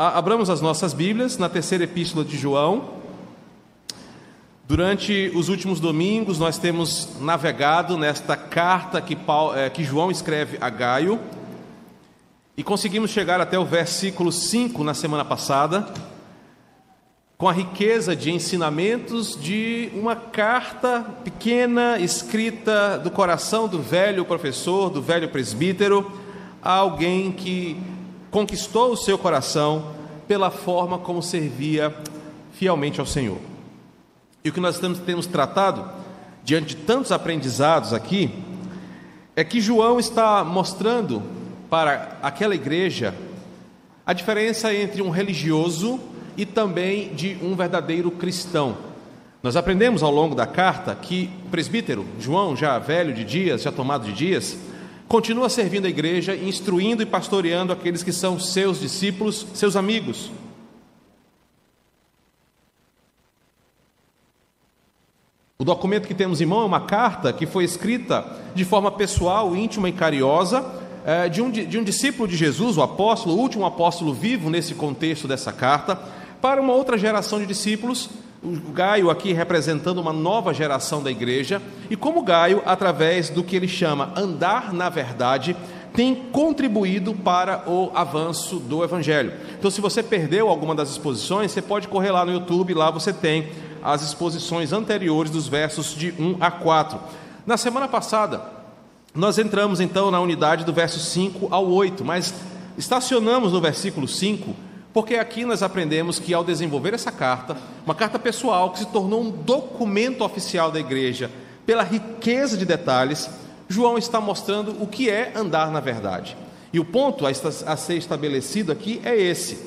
Abramos as nossas Bíblias na terceira epístola de João. Durante os últimos domingos, nós temos navegado nesta carta que, Paulo, é, que João escreve a Gaio e conseguimos chegar até o versículo 5 na semana passada, com a riqueza de ensinamentos de uma carta pequena escrita do coração do velho professor, do velho presbítero, a alguém que conquistou o seu coração pela forma como servia fielmente ao Senhor. E o que nós temos tratado, diante de tantos aprendizados aqui, é que João está mostrando para aquela igreja a diferença entre um religioso e também de um verdadeiro cristão. Nós aprendemos ao longo da carta que o presbítero João, já velho de dias, já tomado de dias, continua servindo a igreja, instruindo e pastoreando aqueles que são seus discípulos, seus amigos. O documento que temos em mão é uma carta que foi escrita de forma pessoal, íntima e carinhosa é, de um, de um discípulo de Jesus, o apóstolo, o último apóstolo vivo nesse contexto dessa carta, para uma outra geração de discípulos o Gaio aqui representando uma nova geração da igreja, e como Gaio, através do que ele chama andar na verdade, tem contribuído para o avanço do evangelho. Então, se você perdeu alguma das exposições, você pode correr lá no YouTube, lá você tem as exposições anteriores dos versos de 1 a 4. Na semana passada, nós entramos então na unidade do verso 5 ao 8, mas estacionamos no versículo 5 porque aqui nós aprendemos que ao desenvolver essa carta, uma carta pessoal que se tornou um documento oficial da igreja, pela riqueza de detalhes, João está mostrando o que é andar na verdade. E o ponto a ser estabelecido aqui é esse.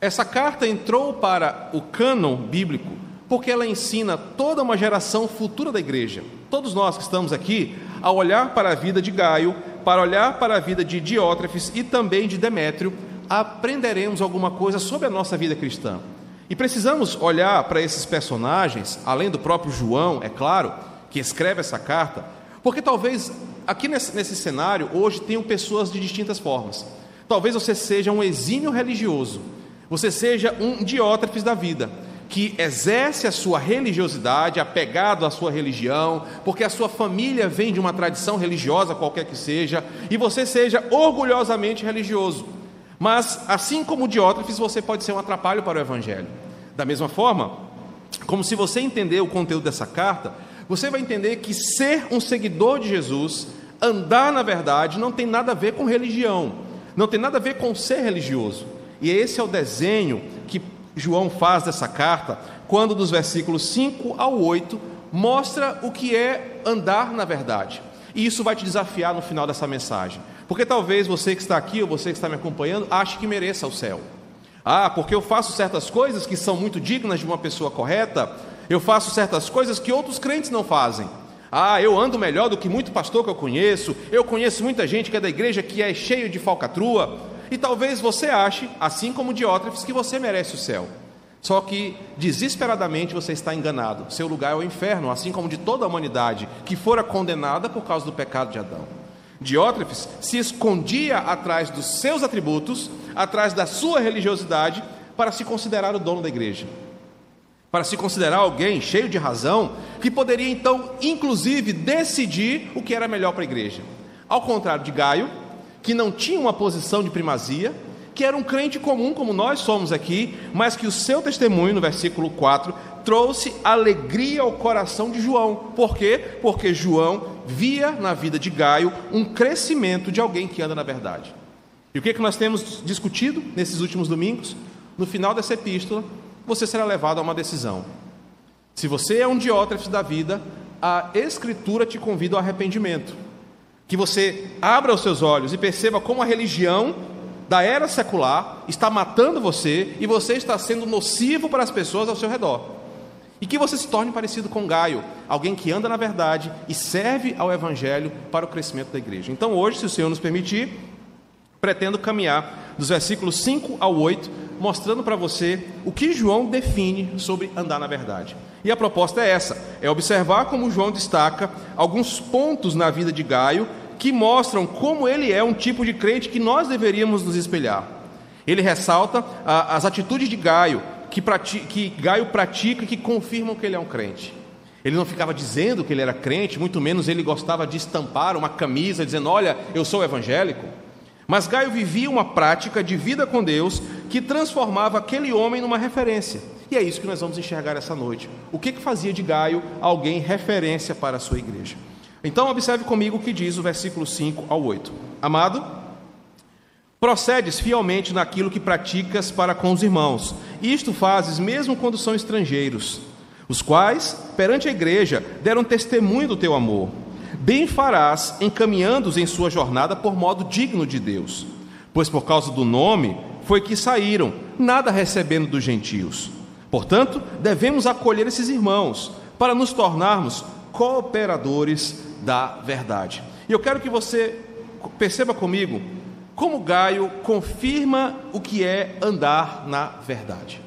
Essa carta entrou para o cânon bíblico porque ela ensina toda uma geração futura da igreja. Todos nós que estamos aqui, a olhar para a vida de Gaio, para olhar para a vida de Diótrefes e também de Demétrio, aprenderemos alguma coisa sobre a nossa vida cristã. E precisamos olhar para esses personagens, além do próprio João, é claro, que escreve essa carta, porque talvez aqui nesse, nesse cenário hoje tenham pessoas de distintas formas. Talvez você seja um exímio religioso, você seja um diótrefes da vida, que exerce a sua religiosidade, apegado à sua religião, porque a sua família vem de uma tradição religiosa, qualquer que seja, e você seja orgulhosamente religioso. Mas, assim como Diótrefes, você pode ser um atrapalho para o Evangelho. Da mesma forma, como se você entender o conteúdo dessa carta, você vai entender que ser um seguidor de Jesus, andar na verdade, não tem nada a ver com religião, não tem nada a ver com ser religioso. E esse é o desenho que João faz dessa carta, quando dos versículos 5 ao 8 mostra o que é andar na verdade. E isso vai te desafiar no final dessa mensagem. Porque talvez você que está aqui ou você que está me acompanhando ache que mereça o céu. Ah, porque eu faço certas coisas que são muito dignas de uma pessoa correta, eu faço certas coisas que outros crentes não fazem. Ah, eu ando melhor do que muito pastor que eu conheço, eu conheço muita gente que é da igreja que é cheio de falcatrua, e talvez você ache, assim como Diótrefes, que você merece o céu. Só que desesperadamente você está enganado. Seu lugar é o inferno, assim como de toda a humanidade que fora condenada por causa do pecado de Adão. Diótrefes se escondia atrás dos seus atributos, atrás da sua religiosidade, para se considerar o dono da igreja. Para se considerar alguém cheio de razão, que poderia então, inclusive, decidir o que era melhor para a igreja. Ao contrário de Gaio, que não tinha uma posição de primazia, que era um crente comum, como nós somos aqui, mas que o seu testemunho, no versículo 4, trouxe alegria ao coração de João. Por quê? Porque João via na vida de Gaio um crescimento de alguém que anda na verdade. E o que, é que nós temos discutido nesses últimos domingos? No final dessa epístola, você será levado a uma decisão. Se você é um diótrefes da vida, a Escritura te convida ao arrependimento. Que você abra os seus olhos e perceba como a religião da era secular está matando você e você está sendo nocivo para as pessoas ao seu redor. E que você se torne parecido com Gaio, alguém que anda na verdade e serve ao Evangelho para o crescimento da igreja. Então, hoje, se o Senhor nos permitir, pretendo caminhar dos versículos 5 ao 8, mostrando para você o que João define sobre andar na verdade. E a proposta é essa: é observar como João destaca alguns pontos na vida de Gaio que mostram como ele é um tipo de crente que nós deveríamos nos espelhar. Ele ressalta ah, as atitudes de Gaio, que, que Gaio pratica que confirmam que ele é um crente. Ele não ficava dizendo que ele era crente, muito menos ele gostava de estampar uma camisa dizendo: Olha, eu sou evangélico. Mas Gaio vivia uma prática de vida com Deus que transformava aquele homem numa referência. E é isso que nós vamos enxergar essa noite. O que, que fazia de Gaio alguém referência para a sua igreja? Então, observe comigo o que diz o versículo 5 ao 8. Amado, procedes fielmente naquilo que praticas para com os irmãos, isto fazes mesmo quando são estrangeiros, os quais, perante a igreja, deram testemunho do teu amor. Bem farás encaminhando-os em sua jornada por modo digno de Deus, pois por causa do nome foi que saíram, nada recebendo dos gentios. Portanto, devemos acolher esses irmãos para nos tornarmos cooperadores da verdade. E eu quero que você perceba comigo como Gaio confirma o que é andar na verdade.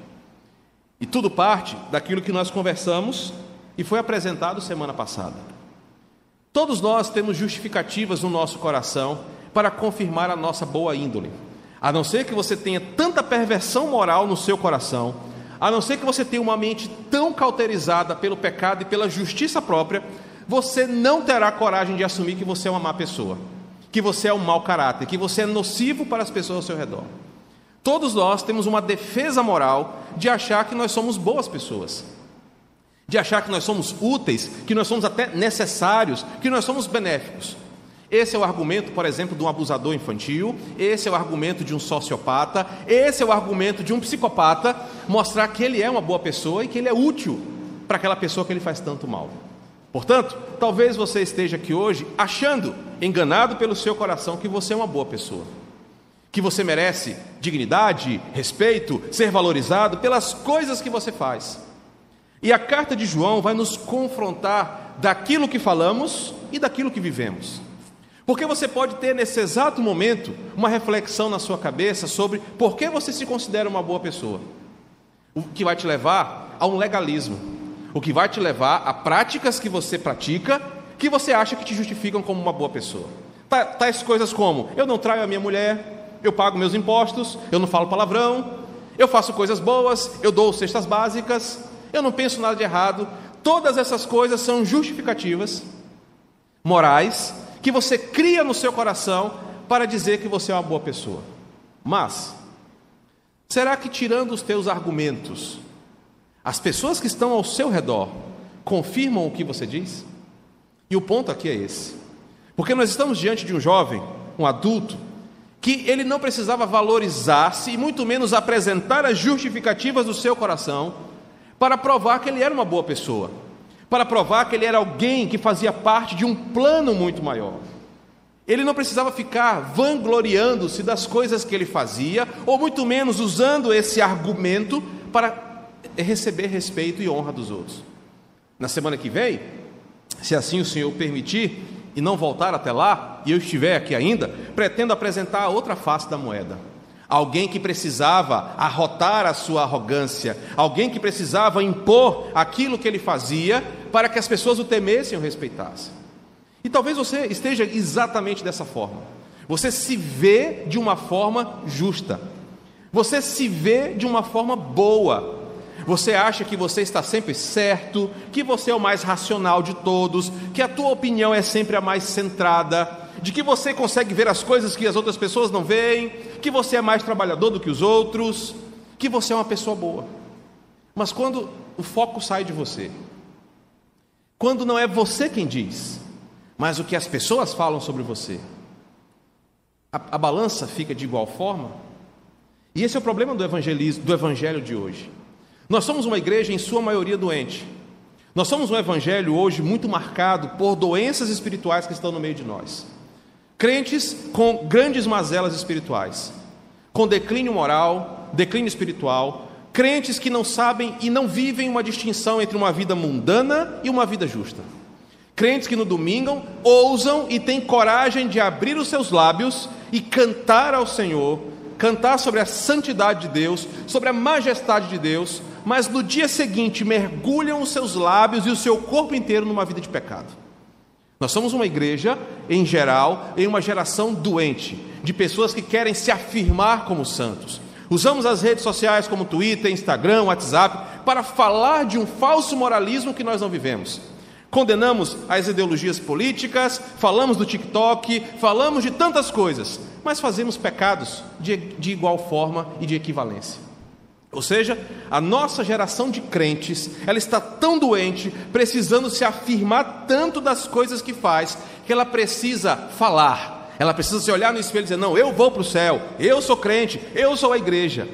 E tudo parte daquilo que nós conversamos e foi apresentado semana passada. Todos nós temos justificativas no nosso coração para confirmar a nossa boa índole. A não ser que você tenha tanta perversão moral no seu coração, a não ser que você tenha uma mente tão cauterizada pelo pecado e pela justiça própria, você não terá coragem de assumir que você é uma má pessoa, que você é um mau caráter, que você é nocivo para as pessoas ao seu redor. Todos nós temos uma defesa moral de achar que nós somos boas pessoas de achar que nós somos úteis, que nós somos até necessários, que nós somos benéficos. Esse é o argumento, por exemplo, de um abusador infantil, esse é o argumento de um sociopata, esse é o argumento de um psicopata, mostrar que ele é uma boa pessoa e que ele é útil para aquela pessoa que ele faz tanto mal. Portanto, talvez você esteja aqui hoje achando, enganado pelo seu coração, que você é uma boa pessoa, que você merece dignidade, respeito, ser valorizado pelas coisas que você faz. E a carta de João vai nos confrontar daquilo que falamos e daquilo que vivemos. Porque você pode ter nesse exato momento uma reflexão na sua cabeça sobre por que você se considera uma boa pessoa. O que vai te levar a um legalismo. O que vai te levar a práticas que você pratica que você acha que te justificam como uma boa pessoa. Tais coisas como: eu não traio a minha mulher, eu pago meus impostos, eu não falo palavrão, eu faço coisas boas, eu dou cestas básicas, eu não penso nada de errado. Todas essas coisas são justificativas morais que você cria no seu coração para dizer que você é uma boa pessoa. Mas, será que tirando os teus argumentos, as pessoas que estão ao seu redor confirmam o que você diz? E o ponto aqui é esse. Porque nós estamos diante de um jovem, um adulto, que ele não precisava valorizar-se e muito menos apresentar as justificativas do seu coração para provar que ele era uma boa pessoa, para provar que ele era alguém que fazia parte de um plano muito maior. Ele não precisava ficar vangloriando-se das coisas que ele fazia, ou muito menos usando esse argumento para receber respeito e honra dos outros. Na semana que vem, se assim o Senhor permitir, e não voltar até lá, e eu estiver aqui ainda, pretendo apresentar a outra face da moeda alguém que precisava arrotar a sua arrogância, alguém que precisava impor aquilo que ele fazia para que as pessoas o temessem e o respeitassem. E talvez você esteja exatamente dessa forma. Você se vê de uma forma justa. Você se vê de uma forma boa. Você acha que você está sempre certo, que você é o mais racional de todos, que a tua opinião é sempre a mais centrada, de que você consegue ver as coisas que as outras pessoas não veem, que você é mais trabalhador do que os outros, que você é uma pessoa boa. Mas quando o foco sai de você, quando não é você quem diz, mas o que as pessoas falam sobre você, a, a balança fica de igual forma. E esse é o problema do evangelismo, do evangelho de hoje. Nós somos uma igreja em sua maioria doente. Nós somos um evangelho hoje muito marcado por doenças espirituais que estão no meio de nós. Crentes com grandes mazelas espirituais, com declínio moral, declínio espiritual, crentes que não sabem e não vivem uma distinção entre uma vida mundana e uma vida justa. Crentes que no domingo ousam e têm coragem de abrir os seus lábios e cantar ao Senhor, cantar sobre a santidade de Deus, sobre a majestade de Deus, mas no dia seguinte mergulham os seus lábios e o seu corpo inteiro numa vida de pecado. Nós somos uma igreja, em geral, em uma geração doente, de pessoas que querem se afirmar como santos. Usamos as redes sociais como Twitter, Instagram, WhatsApp para falar de um falso moralismo que nós não vivemos. Condenamos as ideologias políticas, falamos do TikTok, falamos de tantas coisas, mas fazemos pecados de, de igual forma e de equivalência. Ou seja, a nossa geração de crentes, ela está tão doente, precisando se afirmar tanto das coisas que faz, que ela precisa falar, ela precisa se olhar no espelho e dizer: Não, eu vou para o céu, eu sou crente, eu sou a igreja.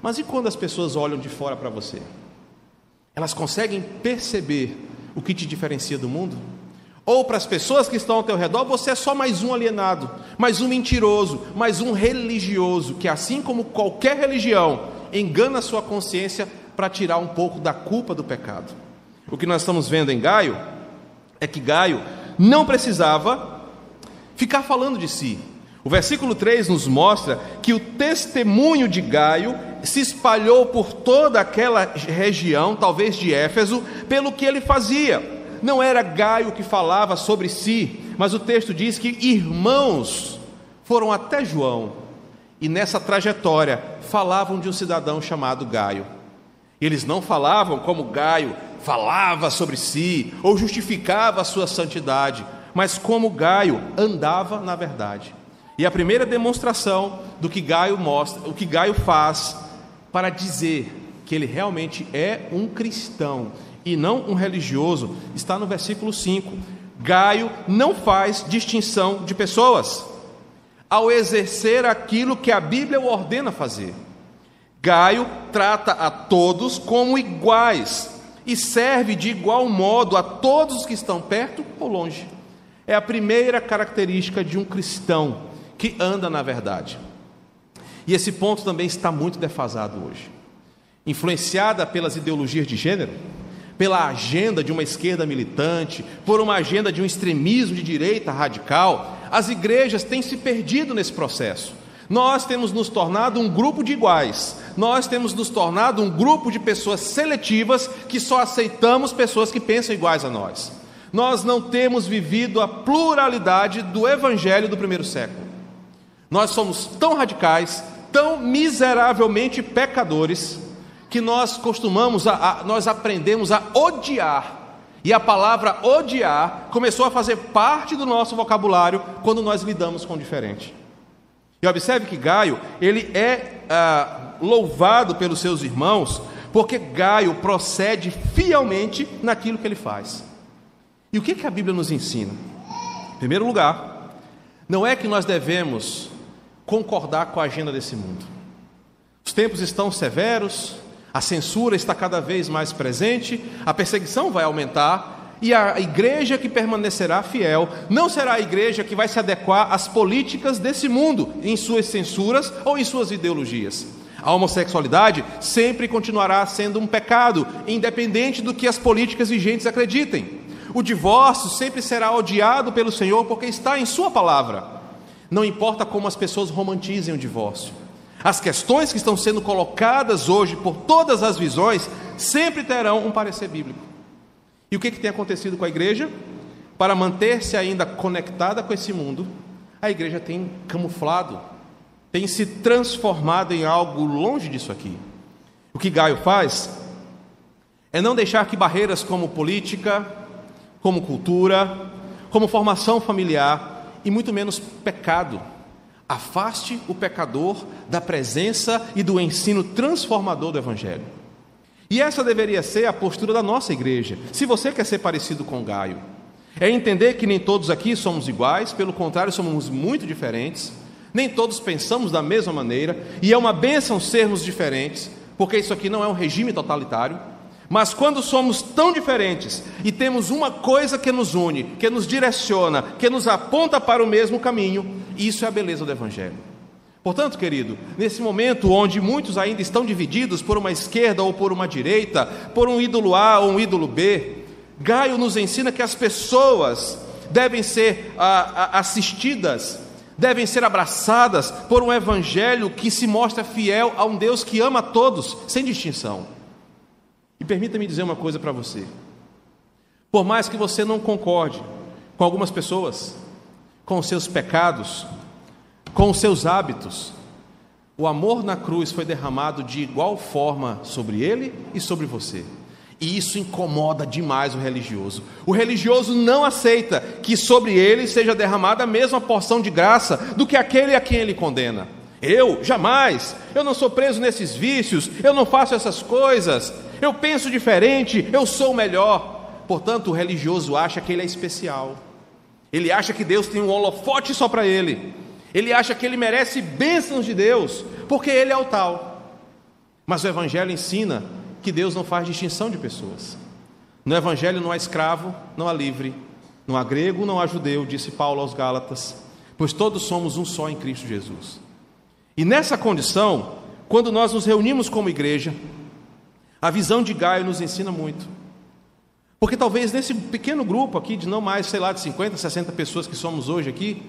Mas e quando as pessoas olham de fora para você? Elas conseguem perceber o que te diferencia do mundo? Ou para as pessoas que estão ao teu redor, você é só mais um alienado, mais um mentiroso, mais um religioso, que assim como qualquer religião, engana a sua consciência para tirar um pouco da culpa do pecado. O que nós estamos vendo em Gaio é que Gaio não precisava ficar falando de si. O versículo 3 nos mostra que o testemunho de Gaio se espalhou por toda aquela região, talvez de Éfeso, pelo que ele fazia. Não era Gaio que falava sobre si, mas o texto diz que irmãos foram até João e nessa trajetória falavam de um cidadão chamado Gaio. Eles não falavam como Gaio falava sobre si ou justificava a sua santidade, mas como Gaio andava na verdade. E a primeira demonstração do que Gaio mostra, o que Gaio faz para dizer que ele realmente é um cristão e não um religioso, está no versículo 5. Gaio não faz distinção de pessoas ao exercer aquilo que a Bíblia o ordena fazer. Gaio trata a todos como iguais e serve de igual modo a todos os que estão perto ou longe. É a primeira característica de um cristão que anda na verdade. E esse ponto também está muito defasado hoje. Influenciada pelas ideologias de gênero, pela agenda de uma esquerda militante, por uma agenda de um extremismo de direita radical, as igrejas têm se perdido nesse processo. Nós temos nos tornado um grupo de iguais, nós temos nos tornado um grupo de pessoas seletivas que só aceitamos pessoas que pensam iguais a nós nós não temos vivido a pluralidade do evangelho do primeiro século. Nós somos tão radicais, tão miseravelmente pecadores, que nós costumamos, a, a, nós aprendemos a odiar. E a palavra odiar começou a fazer parte do nosso vocabulário quando nós lidamos com o diferente. E observe que Gaio, ele é ah, louvado pelos seus irmãos, porque Gaio procede fielmente naquilo que ele faz. E o que, que a Bíblia nos ensina? Em primeiro lugar, não é que nós devemos concordar com a agenda desse mundo. Os tempos estão severos, a censura está cada vez mais presente, a perseguição vai aumentar e a igreja que permanecerá fiel não será a igreja que vai se adequar às políticas desse mundo, em suas censuras ou em suas ideologias. A homossexualidade sempre continuará sendo um pecado, independente do que as políticas vigentes acreditem. O divórcio sempre será odiado pelo Senhor porque está em Sua palavra. Não importa como as pessoas romantizem o divórcio. As questões que estão sendo colocadas hoje por todas as visões sempre terão um parecer bíblico. E o que, que tem acontecido com a igreja? Para manter-se ainda conectada com esse mundo, a igreja tem camuflado, tem se transformado em algo longe disso aqui. O que Gaio faz é não deixar que barreiras como política, como cultura, como formação familiar e muito menos pecado. Afaste o pecador da presença e do ensino transformador do Evangelho. E essa deveria ser a postura da nossa igreja, se você quer ser parecido com Gaio. É entender que nem todos aqui somos iguais, pelo contrário, somos muito diferentes, nem todos pensamos da mesma maneira, e é uma bênção sermos diferentes, porque isso aqui não é um regime totalitário, mas quando somos tão diferentes e temos uma coisa que nos une, que nos direciona, que nos aponta para o mesmo caminho, isso é a beleza do Evangelho. Portanto, querido, nesse momento onde muitos ainda estão divididos por uma esquerda ou por uma direita, por um ídolo A ou um ídolo B, Gaio nos ensina que as pessoas devem ser ah, ah assistidas, devem ser abraçadas por um Evangelho que se mostra fiel a um Deus que ama todos, sem distinção. E permita-me dizer uma coisa para você. Por mais que você não concorde com algumas pessoas, com seus pecados, com os seus hábitos, O amor na cruz foi derramado de igual forma sobre ele e sobre você. E isso incomoda demais o religioso. O religioso não aceita que sobre ele seja derramada a mesma porção de graça do que aquele a quem ele condena. Eu, jamais, eu não sou preso nesses vícios, eu não faço essas coisas, eu penso diferente, eu sou melhor. Portanto, o religioso acha que ele é especial, ele acha que Deus tem um holofote só para ele, ele acha que ele merece bênçãos de Deus, porque ele é o tal. Mas o Evangelho ensina que Deus não faz distinção de pessoas. No Evangelho não há escravo, não há livre, não há grego, não há judeu, disse Paulo aos Gálatas, pois todos somos um só em Cristo Jesus. E nessa condição, quando nós nos reunimos como igreja, a visão de Gaio nos ensina muito. Porque talvez nesse pequeno grupo aqui, de não mais, sei lá, de 50, 60 pessoas que somos hoje aqui,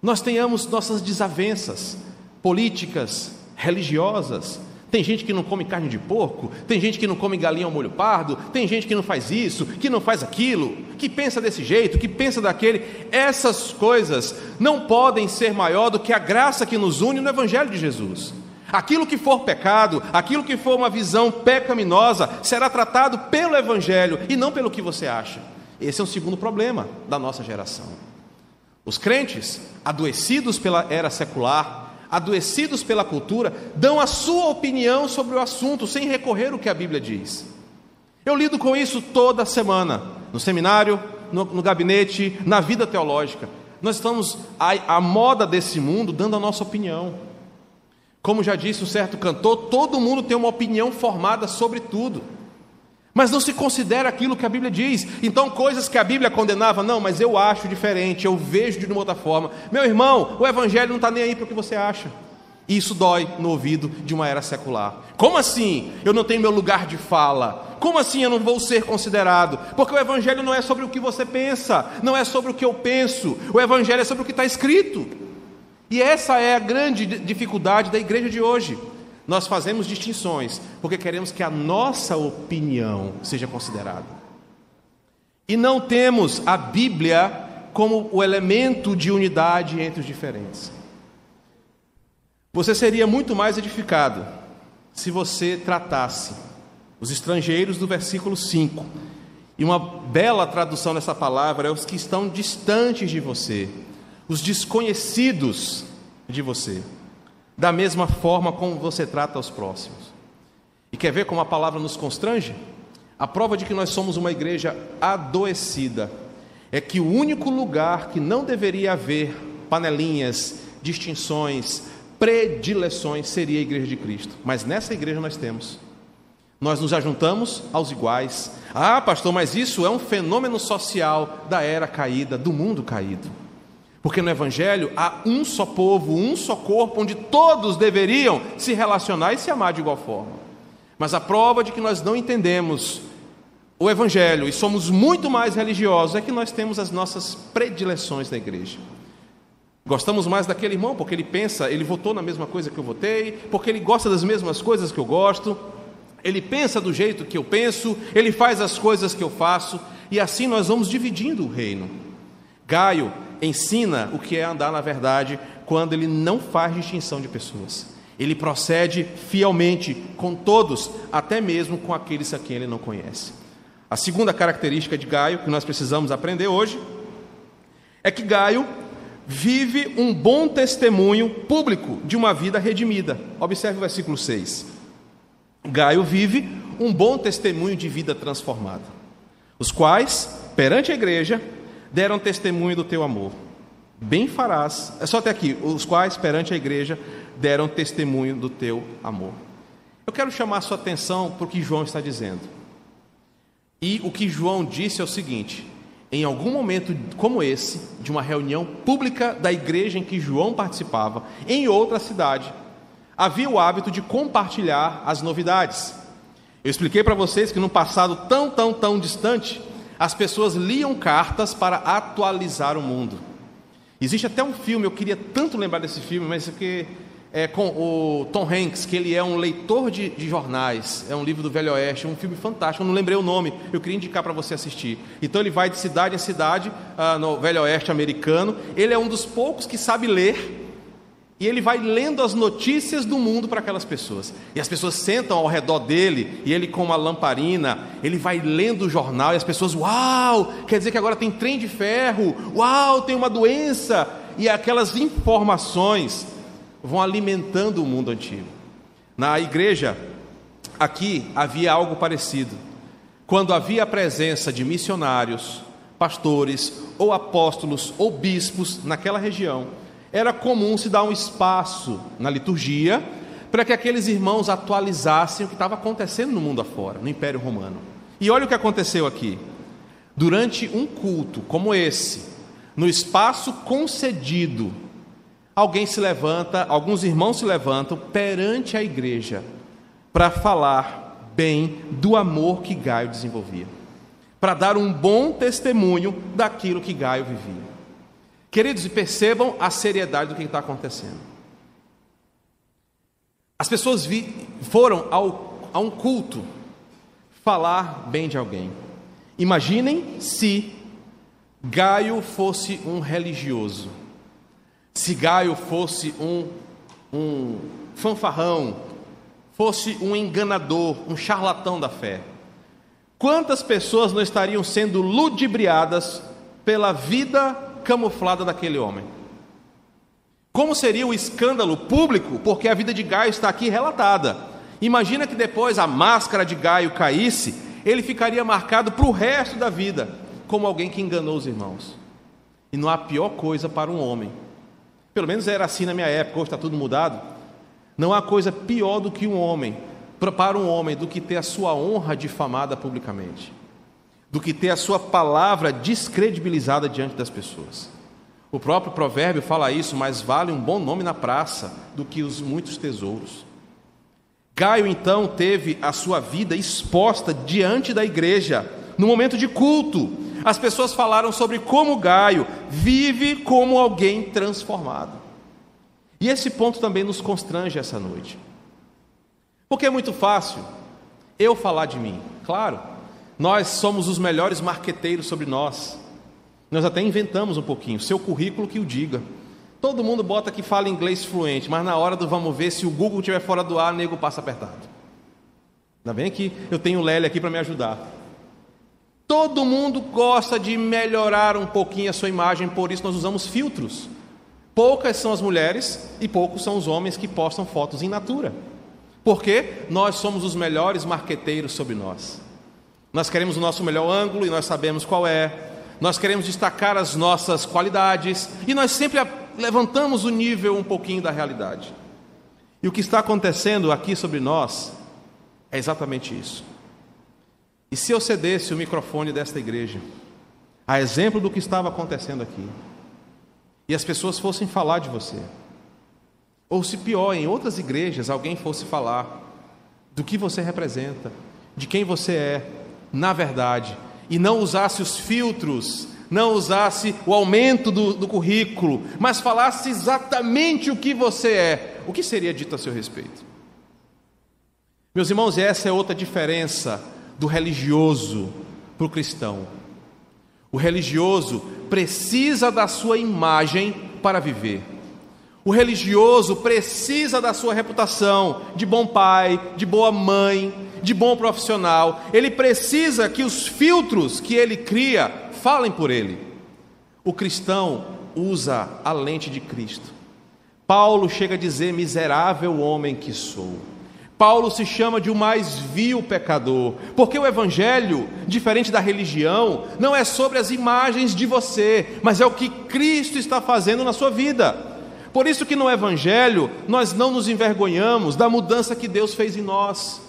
nós tenhamos nossas desavenças políticas, religiosas, tem gente que não come carne de porco, tem gente que não come galinha ao molho pardo, tem gente que não faz isso, que não faz aquilo, que pensa desse jeito, que pensa daquele. Essas coisas não podem ser maior do que a graça que nos une no Evangelho de Jesus. Aquilo que for pecado, aquilo que for uma visão pecaminosa, será tratado pelo Evangelho e não pelo que você acha. Esse é o segundo problema da nossa geração. Os crentes, adoecidos pela era secular, adoecidos pela cultura, dão a sua opinião sobre o assunto sem recorrer ao que a Bíblia diz. Eu lido com isso toda semana, no seminário, no, no gabinete, na vida teológica. Nós estamos à, à moda desse mundo dando a nossa opinião. Como já disse um certo cantor, todo mundo tem uma opinião formada sobre tudo mas não se considera aquilo que a Bíblia diz. Então, coisas que a Bíblia condenava, não, mas eu acho diferente, eu vejo de uma outra forma. Meu irmão, o Evangelho não está nem aí para o que você acha. E isso dói no ouvido de uma era secular. Como assim eu não tenho meu lugar de fala? Como assim eu não vou ser considerado? Porque o Evangelho não é sobre o que você pensa, não é sobre o que eu penso. O Evangelho é sobre o que está escrito. E essa é a grande dificuldade da igreja de hoje. Nós fazemos distinções porque queremos que a nossa opinião seja considerada. E não temos a Bíblia como o elemento de unidade entre os diferentes. Você seria muito mais edificado se você tratasse os estrangeiros do versículo 5. E uma bela tradução dessa palavra é os que estão distantes de você, os desconhecidos de você da mesma forma como você trata os próximos. E quer ver como a palavra nos constrange? A prova de que nós somos uma igreja adoecida é que o único lugar que não deveria haver panelinhas, distinções, predileções seria a igreja de Cristo. Mas nessa igreja nós temos. Nós nos ajuntamos aos iguais. Ah, pastor, mas isso é um fenômeno social da era caída, do mundo caído. Porque no Evangelho há um só povo, um só corpo, onde todos deveriam se relacionar e se amar de igual forma. Mas a prova de que nós não entendemos o Evangelho e somos muito mais religiosos é que nós temos as nossas predileções na igreja. Gostamos mais daquele irmão porque ele pensa, ele votou na mesma coisa que eu votei, porque ele gosta das mesmas coisas que eu gosto, ele pensa do jeito que eu penso, ele faz as coisas que eu faço, e assim nós vamos dividindo o reino. Gaio ensina o que é andar na verdade quando ele não faz distinção de pessoas. Ele procede fielmente com todos, até mesmo com aqueles a quem ele não conhece. A segunda característica de Gaio que nós precisamos aprender hoje é que Gaio vive um bom testemunho público de uma vida redimida. Observe o versículo 6. Gaio vive um bom testemunho de vida transformada, os quais, perante a igreja, deram testemunho do teu amor. Bem farás, é só até aqui, os quais perante a igreja deram testemunho do teu amor. Eu quero chamar a sua atenção para o que João está dizendo. E o que João disse é o seguinte: em algum momento como esse, de uma reunião pública da igreja em que João participava, em outra cidade, havia o hábito de compartilhar as novidades. Eu expliquei para vocês que no passado tão, tão, tão distante, as pessoas liam cartas para atualizar o mundo. Existe até um filme, eu queria tanto lembrar desse filme, mas é porque é com o Tom Hanks, que ele é um leitor de, de, jornais, é um livro do Velho Oeste, um filme fantástico, eu não lembrei o nome, eu queria indicar para você assistir. Então ele vai de cidade em cidade, ah, no Velho Oeste americano, ele é um dos poucos que sabe ler, E ele vai lendo as notícias do mundo para aquelas pessoas. E as pessoas sentam ao redor dele, e ele com uma lamparina, ele vai lendo o jornal, e as pessoas, uau, quer dizer que agora tem trem de ferro, uau, tem uma doença. E aquelas informações vão alimentando o mundo antigo. Na igreja, aqui havia algo parecido. Quando havia a presença de missionários, pastores, ou apóstolos, ou bispos naquela região, era comum se dar um espaço na liturgia para que aqueles irmãos atualizassem o que estava acontecendo no mundo afora, no Império Romano. E olha o que aconteceu aqui. Durante um culto como esse, no espaço concedido, alguém se levanta, alguns irmãos se levantam perante a igreja para falar bem do amor que Gaio desenvolvia, para dar um bom testemunho daquilo que Gaio vivia. Queridos, e percebam a seriedade do que está acontecendo. As pessoas vi, foram ao, a um culto falar bem de alguém. Imaginem se Gaio fosse um religioso, se Gaio fosse um, um fanfarrão, fosse um enganador, um charlatão da fé. Quantas pessoas não estariam sendo ludibriadas pela vida camuflada daquele homem. Como seria o escândalo público, porque a vida de Gaio está aqui relatada. Imagina que depois a máscara de Gaio caísse, ele ficaria marcado para o resto da vida como alguém que enganou os irmãos. E não há pior coisa para um homem. Pelo menos era assim na minha época, hoje está tudo mudado. Não há coisa pior do que um homem, para um homem, do que ter a sua honra difamada publicamente do que ter a sua palavra descredibilizada diante das pessoas. O próprio provérbio fala isso, mas vale um bom nome na praça do que os muitos tesouros. Gaio então teve a sua vida exposta diante da igreja, no momento de culto. As pessoas falaram sobre como Gaio vive como alguém transformado. E esse ponto também nos constrange essa noite. Porque é muito fácil eu falar de mim, claro, nós somos os melhores marqueteiros sobre nós. Nós até inventamos um pouquinho, seu currículo que o diga. Todo mundo bota que fala inglês fluente, mas na hora do vamos ver, se o Google estiver fora do ar, nego passa apertado. Ainda bem que eu tenho o Lely aqui para me ajudar. Todo mundo gosta de melhorar um pouquinho a sua imagem, por isso nós usamos filtros. Poucas são as mulheres e poucos são os homens que postam fotos em natura. Porque nós somos os melhores marqueteiros sobre nós. Nós queremos o nosso melhor ângulo e nós sabemos qual é. Nós queremos destacar as nossas qualidades e nós sempre levantamos o nível um pouquinho da realidade. E o que está acontecendo aqui sobre nós é exatamente isso. E se eu cedesse o microfone desta igreja, a exemplo do que estava acontecendo aqui, e as pessoas fossem falar de você, ou se pior, em outras igrejas alguém fosse falar do que você representa, de quem você é, na verdade, e não usasse os filtros, não usasse o aumento do, do currículo, mas falasse exatamente o que você é, o que seria dito a seu respeito? Meus irmãos, essa é outra diferença do religioso para o cristão. O religioso precisa da sua imagem para viver. O religioso precisa da sua reputação de bom pai, de boa mãe, de bom profissional, ele precisa que os filtros que ele cria falem por ele. O cristão usa a lente de Cristo. Paulo chega a dizer: miserável homem que sou. Paulo se chama de o mais vil pecador, porque o Evangelho, diferente da religião, não é sobre as imagens de você, mas é o que Cristo está fazendo na sua vida. Por isso que no Evangelho nós não nos envergonhamos da mudança que Deus fez em nós.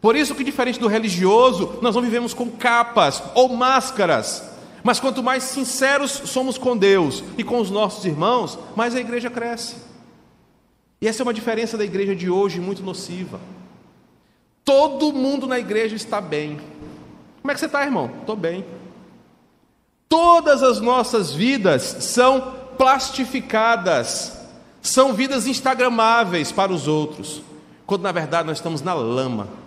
Por isso que diferente do religioso, nós não vivemos com capas ou máscaras. Mas quanto mais sinceros somos com Deus e com os nossos irmãos, mais a igreja cresce. E essa é uma diferença da igreja de hoje muito nociva. Todo mundo na igreja está bem. Como é que você está, irmão? Estou bem. Todas as nossas vidas são plastificadas, são vidas instagramáveis para os outros, quando na verdade nós estamos na lama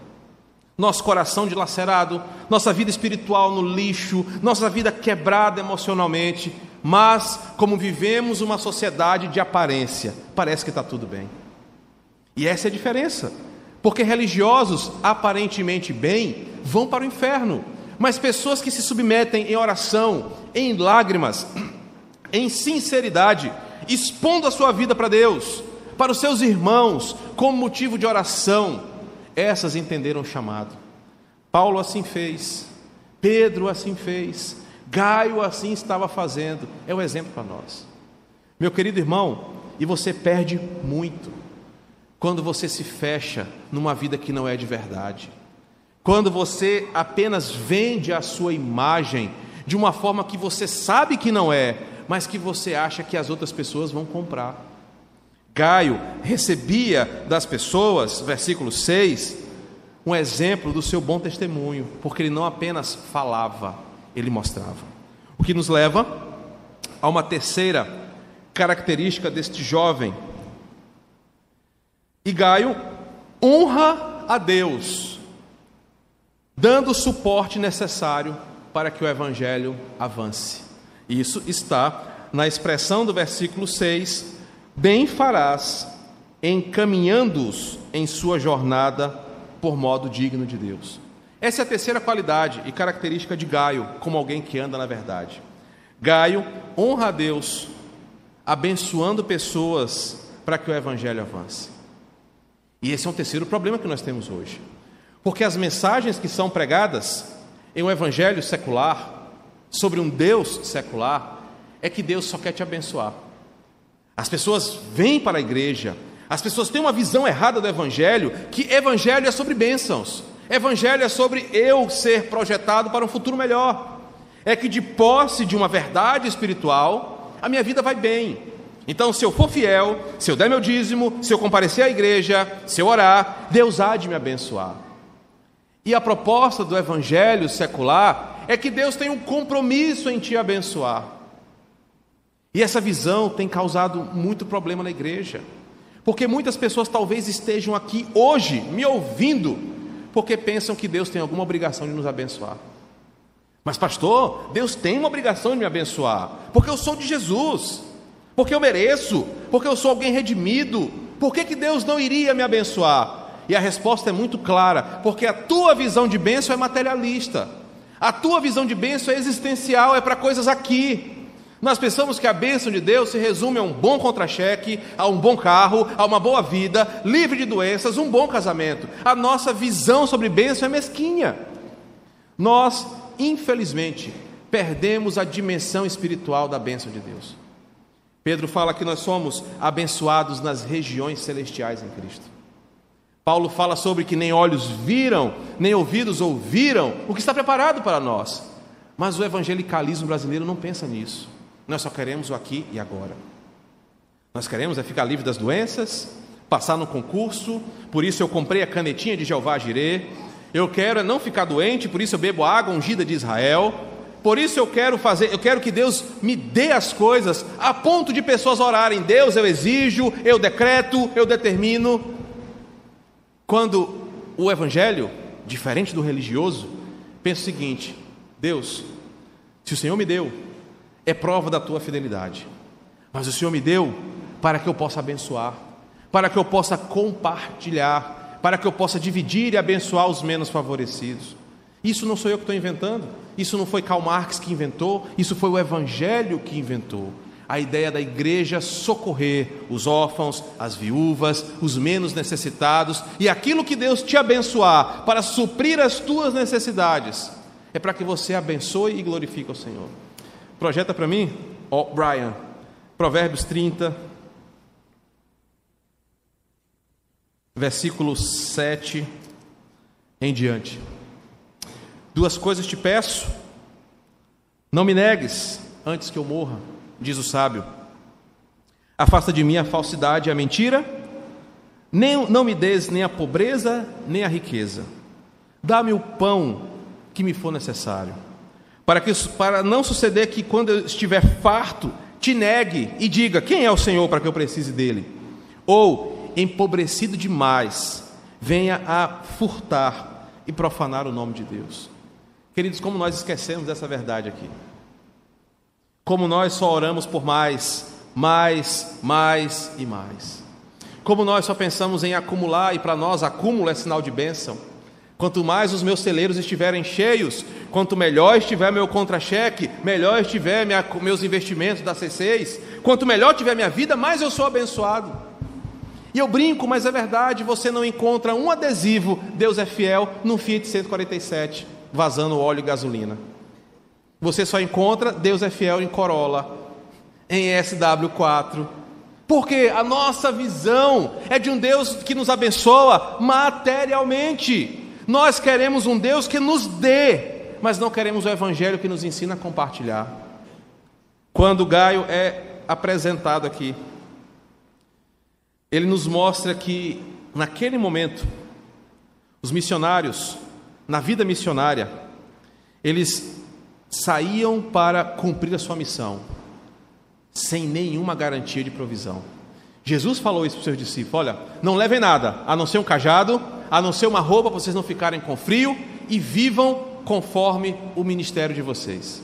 nosso coração dilacerado, nossa vida espiritual no lixo, nossa vida quebrada emocionalmente, Mas, como vivemos uma sociedade de aparência, parece que está tudo bem. E essa é a diferença. Porque religiosos, aparentemente bem, vão para o inferno. Mas pessoas que se submetem em oração, em lágrimas, em sinceridade, expondo a sua vida para Deus, para os seus irmãos, como motivo de oração, essas entenderam o chamado. Paulo assim fez, Pedro assim fez, Gaio assim estava fazendo, é o exemplo para nós. Meu querido irmão, e você perde muito quando você se fecha numa vida que não é de verdade, quando você apenas vende a sua imagem de uma forma que você sabe que não é, mas que você acha que as outras pessoas vão comprar. Gaio recebia das pessoas, versículo 6, um exemplo do seu bom testemunho, porque ele não apenas falava, ele mostrava. O que nos leva a uma terceira característica deste jovem. E Gaio honra a Deus, dando o suporte necessário para que o evangelho avance. Isso está na expressão do versículo 6: Bem farás encaminhando-os em sua jornada por modo digno de Deus. Essa é a terceira qualidade e característica de Gaio, como alguém que anda na verdade. Gaio honra a Deus, abençoando pessoas para que o evangelho avance. E esse é um terceiro problema que nós temos hoje. Porque as mensagens que são pregadas em um evangelho secular, sobre um Deus secular, é que Deus só quer te abençoar. As pessoas vêm para a igreja, as pessoas têm uma visão errada do Evangelho, que Evangelho é sobre bênçãos, Evangelho é sobre eu ser projetado para um futuro melhor. É que de posse de uma verdade espiritual, a minha vida vai bem. Então, se eu for fiel, se eu der meu dízimo, se eu comparecer à igreja, se eu orar, Deus há de me abençoar. E a proposta do evangelho secular é que Deus tem um compromisso em te abençoar. E essa visão tem causado muito problema na igreja. Porque muitas pessoas talvez estejam aqui hoje me ouvindo, porque pensam que Deus tem alguma obrigação de nos abençoar. Mas, pastor, Deus tem uma obrigação de me abençoar, porque eu sou de Jesus, porque eu mereço, porque eu sou alguém redimido. Por que, que Deus não iria me abençoar? E a resposta é muito clara: porque a tua visão de bênção é materialista, a tua visão de bênção é existencial, é para coisas aqui. Nós pensamos que a bênção de Deus se resume a um bom contra-cheque, a um bom carro, a uma boa vida, livre de doenças, um bom casamento. A nossa visão sobre bênção é mesquinha. Nós, infelizmente, perdemos a dimensão espiritual da bênção de Deus. Pedro fala que nós somos abençoados nas regiões celestiais em Cristo. Paulo fala sobre que nem olhos viram, nem ouvidos ouviram o que está preparado para nós. Mas o evangelicalismo brasileiro não pensa nisso. Nós só queremos o aqui e agora. Nós queremos é ficar livre das doenças, passar no concurso, por isso eu comprei a canetinha de Jeová Jirê. Eu quero é não ficar doente, por isso eu bebo água ungida de Israel. Por isso eu quero fazer, eu quero que Deus me dê as coisas a ponto de pessoas orarem, Deus, eu exijo, eu decreto, eu determino. Quando o evangelho, diferente do religioso, pensa o seguinte: Deus, se o Senhor me deu, é prova da tua fidelidade. Mas o Senhor me deu para que eu possa abençoar, para que eu possa compartilhar, para que eu possa dividir e abençoar os menos favorecidos. Isso não sou eu que estou inventando, isso não foi Karl Marx que inventou, isso foi o Evangelho que inventou. A ideia da igreja socorrer os órfãos, as viúvas, os menos necessitados e aquilo que Deus te abençoar para suprir as tuas necessidades, é para que você abençoe e glorifique o Senhor. Projeta para mim, ó oh, Brian, Provérbios 30, versículo 7 em diante. Duas coisas te peço, não me negues antes que eu morra, diz o sábio. Afasta de mim a falsidade e a mentira, nem, não me des nem a pobreza nem a riqueza. Dá-me o pão que me for necessário para, que, para não suceder que quando eu estiver farto, te negue e diga: Quem é o Senhor para que eu precise dele? Ou, empobrecido demais, venha a furtar e profanar o nome de Deus. Queridos, como nós esquecemos dessa verdade aqui. Como nós só oramos por mais, mais, mais e mais. Como nós só pensamos em acumular e para nós acúmulo é sinal de bênção. Quanto mais os meus celeiros estiverem cheios, quanto melhor estiver meu contra-cheque, melhor estiver minha, meus investimentos da C6, quanto melhor tiver minha vida, mais eu sou abençoado. E eu brinco, mas é verdade, você não encontra um adesivo, Deus é fiel, no Fiat 147, vazando óleo e gasolina. Você só encontra Deus é fiel em Corolla, em SW4, porque a nossa visão é de um Deus que nos abençoa materialmente. Nós queremos um Deus que nos dê, mas não queremos o Evangelho que nos ensina a compartilhar. Quando Gaio é apresentado aqui, ele nos mostra que, naquele momento, os missionários, na vida missionária, eles saíam para cumprir a sua missão, sem nenhuma garantia de provisão. Jesus falou isso para os seus discípulos: olha, não levem nada, a não ser um cajado, a não ser uma roupa para vocês não ficarem com frio e vivam conforme o ministério de vocês.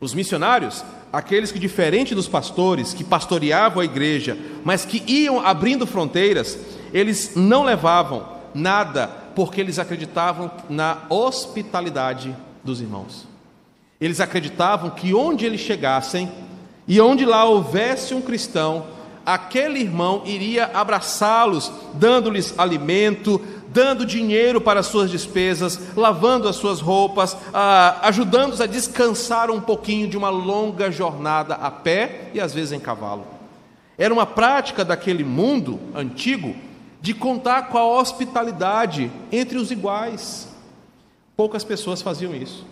Os missionários, aqueles que, diferente dos pastores que pastoreavam a igreja, mas que iam abrindo fronteiras, eles não levavam nada porque eles acreditavam na hospitalidade dos irmãos. Eles acreditavam que onde eles chegassem e onde lá houvesse um cristão, aquele irmão iria abraçá-los, dando-lhes alimento, dando dinheiro para as suas despesas, lavando as suas roupas, ah, ajudando-os a descansar um pouquinho de uma longa jornada a pé e às vezes em cavalo. Era uma prática daquele mundo antigo de contar com a hospitalidade entre os iguais. Poucas pessoas faziam isso.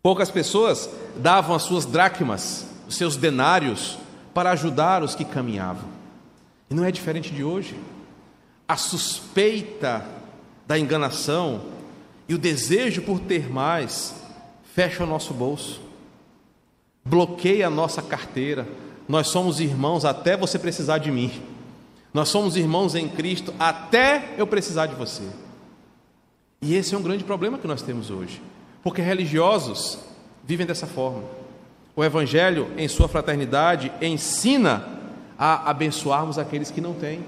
Poucas pessoas davam as suas dracmas, os seus denários, para ajudar os que caminhavam. E não é diferente de hoje. A suspeita da enganação e o desejo por ter mais fecha o nosso bolso, bloqueia a nossa carteira. Nós somos irmãos até você precisar de mim. Nós somos irmãos em Cristo até eu precisar de você. E esse é um grande problema que nós temos hoje, porque religiosos vivem dessa forma. O Evangelho, em sua fraternidade, ensina a abençoarmos aqueles que não têm.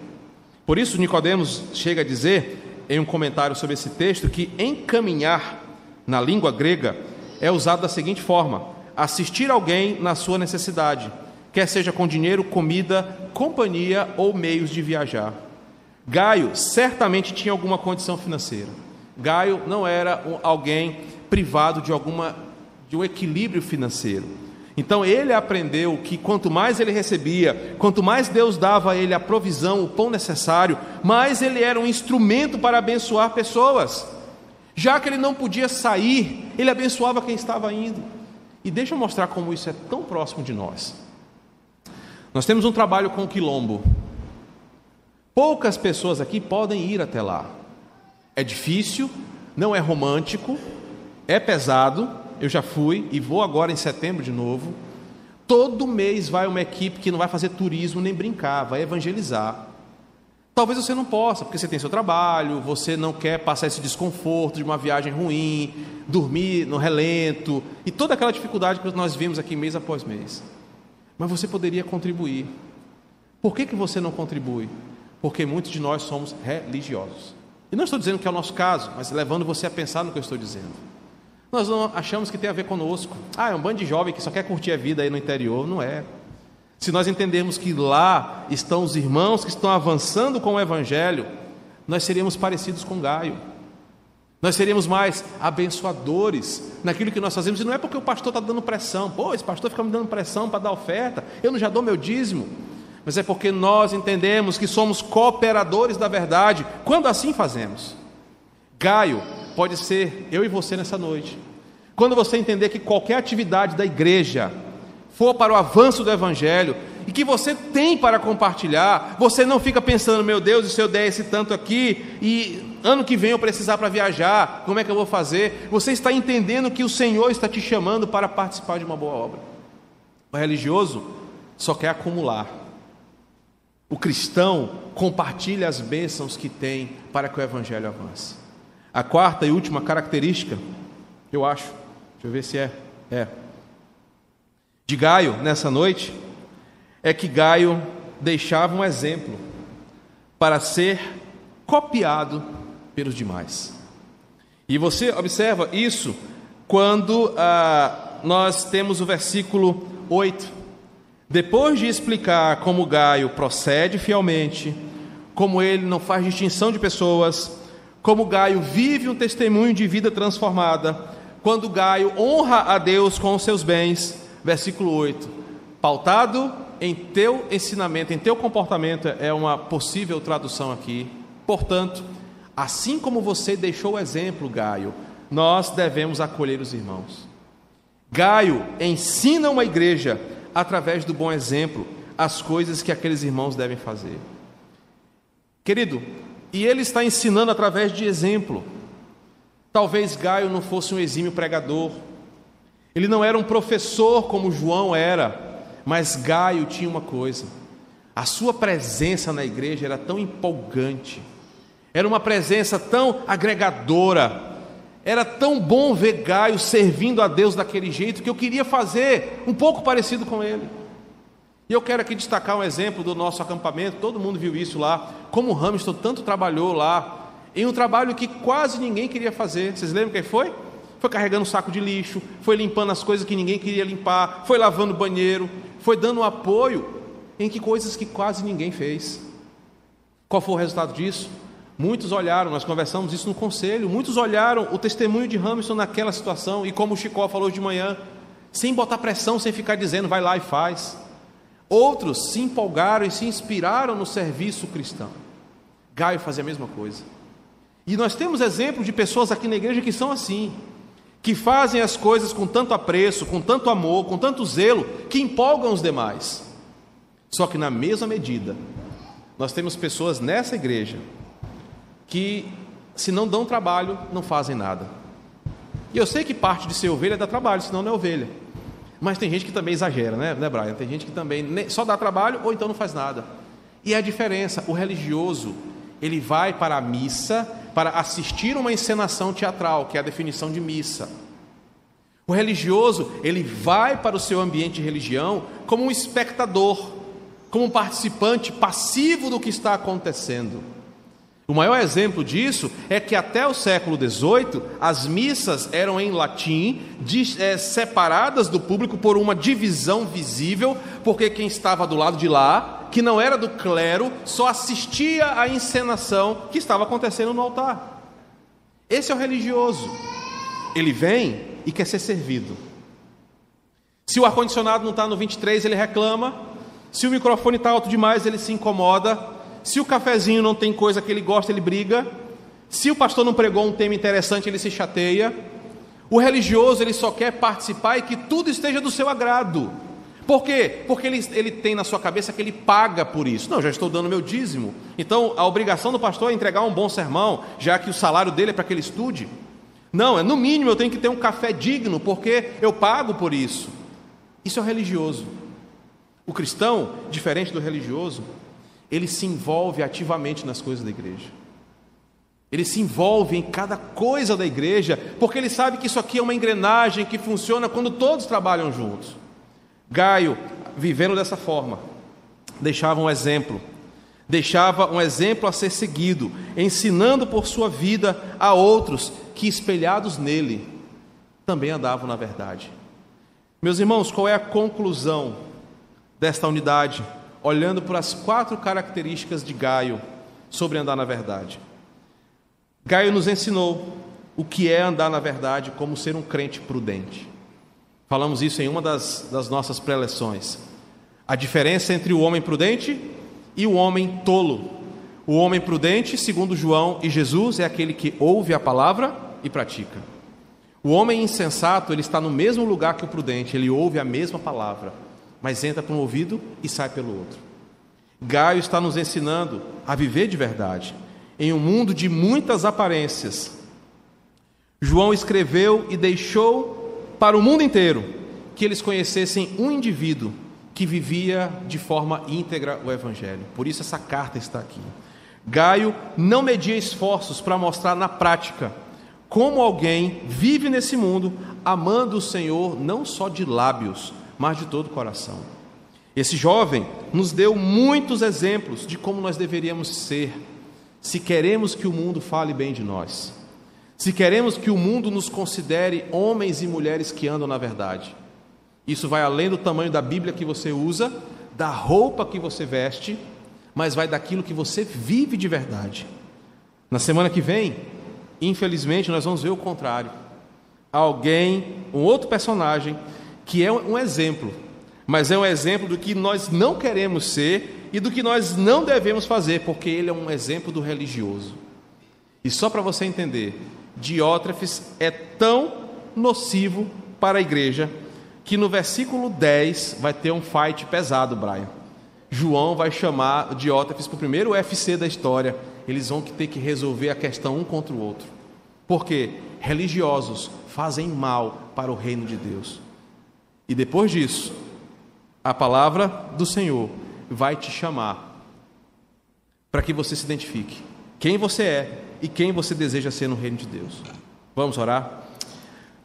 Por isso, Nicodemos chega a dizer, em um comentário sobre esse texto, que encaminhar, na língua grega, é usado da seguinte forma: assistir alguém na sua necessidade, quer seja com dinheiro, comida, companhia ou meios de viajar. Gaio certamente tinha alguma condição financeira. Gaio não era alguém privado de alguma de um equilíbrio financeiro. Então ele aprendeu que quanto mais ele recebia, quanto mais Deus dava a ele a provisão, o pão necessário, mais ele era um instrumento para abençoar pessoas. Já que ele não podia sair, ele abençoava quem estava indo. E deixa eu mostrar como isso é tão próximo de nós. Nós temos um trabalho com o quilombo. Poucas pessoas aqui podem ir até lá. É difícil, não é romântico, é pesado, eu já fui e vou agora em setembro de novo. Todo mês vai uma equipe que não vai fazer turismo nem brincar, vai evangelizar. Talvez você não possa, porque você tem seu trabalho, você não quer passar esse desconforto de uma viagem ruim, dormir no relento e toda aquela dificuldade que nós vimos aqui mês após mês. Mas você poderia contribuir. Por que, que você não contribui? Porque muitos de nós somos religiosos. E não estou dizendo que é o nosso caso, mas levando você a pensar no que eu estou dizendo. Nós não achamos que tem a ver conosco. Ah, é um bando de jovem que só quer curtir a vida aí no interior. Não é. Se nós entendermos que lá estão os irmãos que estão avançando com o Evangelho, nós seríamos parecidos com Gaio. Nós seríamos mais abençoadores naquilo que nós fazemos. E não é porque o pastor está dando pressão. Pô, esse pastor fica me dando pressão para dar oferta. Eu não já dou meu dízimo. Mas é porque nós entendemos que somos cooperadores da verdade quando assim fazemos. Gaio pode ser eu e você nessa noite. Quando você entender que qualquer atividade da igreja for para o avanço do evangelho e que você tem para compartilhar, você não fica pensando, meu Deus, se eu der esse tanto aqui e ano que vem eu precisar para viajar, como é que eu vou fazer? Você está entendendo que o Senhor está te chamando para participar de uma boa obra. O religioso só quer acumular. O cristão compartilha as bênçãos que tem para que o evangelho avance. A quarta e última característica, eu acho, deixa eu ver se é, é. de Gaio nessa noite é que Gaio deixava um exemplo para ser copiado pelos demais. E você observa isso quando ah, nós temos o versículo 8. Depois de explicar como Gaio procede fielmente, como ele não faz distinção de pessoas, como Gaio vive um testemunho de vida transformada, quando Gaio honra a Deus com os seus bens, versículo 8, pautado em teu ensinamento, em teu comportamento, é uma possível tradução aqui. Portanto, assim como você deixou o exemplo, Gaio, nós devemos acolher os irmãos. Gaio ensina uma igreja, através do bom exemplo, as coisas que aqueles irmãos devem fazer. Querido, e ele está ensinando através de exemplo. Talvez Gaio não fosse um exímio pregador, ele não era um professor como João era, mas Gaio tinha uma coisa: a sua presença na igreja era tão empolgante, era uma presença tão agregadora, era tão bom ver Gaio servindo a Deus daquele jeito que eu queria fazer um pouco parecido com ele. E eu quero aqui destacar um exemplo do nosso acampamento, todo mundo viu isso lá, como o Hamilton tanto trabalhou lá, em um trabalho que quase ninguém queria fazer. Vocês lembram quem foi? Foi carregando um saco de lixo, foi limpando as coisas que ninguém queria limpar, foi lavando o banheiro, foi dando apoio em que coisas que quase ninguém fez. Qual foi o resultado disso? Muitos olharam, nós conversamos isso no conselho, muitos olharam o testemunho de Hamilton naquela situação e como o Chicó falou de manhã, sem botar pressão, sem ficar dizendo vai lá e faz. Outros se empolgaram e se inspiraram no serviço cristão. Gaio fazia a mesma coisa. E nós temos exemplos de pessoas aqui na igreja que são assim, que fazem as coisas com tanto apreço, com tanto amor, com tanto zelo, que empolgam os demais. Só que na mesma medida, nós temos pessoas nessa igreja que, se não dão trabalho, não fazem nada. E eu sei que parte de ser ovelha dá trabalho, senão não é ovelha. Mas tem gente que também exagera, né, né Brian? Tem gente que também só dá trabalho ou então não faz nada. E é a diferença: o religioso, ele vai para a missa para assistir uma encenação teatral, que é a definição de missa. O religioso, ele vai para o seu ambiente de religião como um espectador, como um participante passivo do que está acontecendo. O maior exemplo disso é que até o século XVIII as missas eram em latim, é, separadas do público por uma divisão visível, porque quem estava do lado de lá, que não era do clero, só assistia à encenação que estava acontecendo no altar. Esse é o religioso. Ele vem e quer ser servido. Se o ar-condicionado não está no 23, ele reclama. Se o microfone está alto demais, ele se incomoda. Se o cafezinho não tem coisa que ele gosta, ele briga. Se o pastor não pregou um tema interessante, ele se chateia. O religioso, ele só quer participar e que tudo esteja do seu agrado. Por quê? Porque ele, ele tem na sua cabeça que ele paga por isso. Não, já estou dando meu dízimo. Então, a obrigação do pastor é entregar um bom sermão, já que o salário dele é para que ele estude. Não, é no mínimo eu tenho que ter um café digno, porque eu pago por isso. Isso é o religioso. O cristão, diferente do religioso, ele se envolve ativamente nas coisas da igreja. Ele se envolve em cada coisa da igreja, porque ele sabe que isso aqui é uma engrenagem que funciona quando todos trabalham juntos. Gaio, vivendo dessa forma, deixava um exemplo, deixava um exemplo a ser seguido, ensinando por sua vida a outros que, espelhados nele, também andavam na verdade. Meus irmãos, qual é a conclusão desta unidade? Olhando para as quatro características de Gaio sobre andar na verdade. Gaio nos ensinou o que é andar na verdade, como ser um crente prudente. Falamos isso em uma das, das nossas preleções. A diferença entre o homem prudente e o homem tolo. O homem prudente, segundo João e Jesus, é aquele que ouve a palavra e pratica. O homem insensato, ele está no mesmo lugar que o prudente, ele ouve a mesma palavra, mas entra por um ouvido e sai pelo outro. Gaio está nos ensinando a viver de verdade, em um mundo de muitas aparências. João escreveu e deixou para o mundo inteiro que eles conhecessem um indivíduo que vivia de forma íntegra o Evangelho. Por isso, essa carta está aqui. Gaio não media esforços para mostrar na prática como alguém vive nesse mundo amando o Senhor não só de lábios, mas de todo o coração. Esse jovem nos deu muitos exemplos de como nós deveríamos ser, se queremos que o mundo fale bem de nós, se queremos que o mundo nos considere homens e mulheres que andam na verdade. Isso vai além do tamanho da Bíblia que você usa, da roupa que você veste, mas vai daquilo que você vive de verdade. Na semana que vem, infelizmente, nós vamos ver o contrário. Alguém, um outro personagem, que é um exemplo, mas é um exemplo do que nós não queremos ser e do que nós não devemos fazer, porque ele é um exemplo do religioso. E só para você entender, Diótrefes é tão nocivo para a igreja que no versículo 10 vai ter um fight pesado, Brian. João vai chamar Diótrefes para o primeiro UFC da história. Eles vão ter que resolver a questão um contra o outro. Porque religiosos fazem mal para o reino de Deus. E depois disso, a palavra do Senhor vai te chamar para que você se identifique quem você é e quem você deseja ser no reino de Deus. Vamos orar?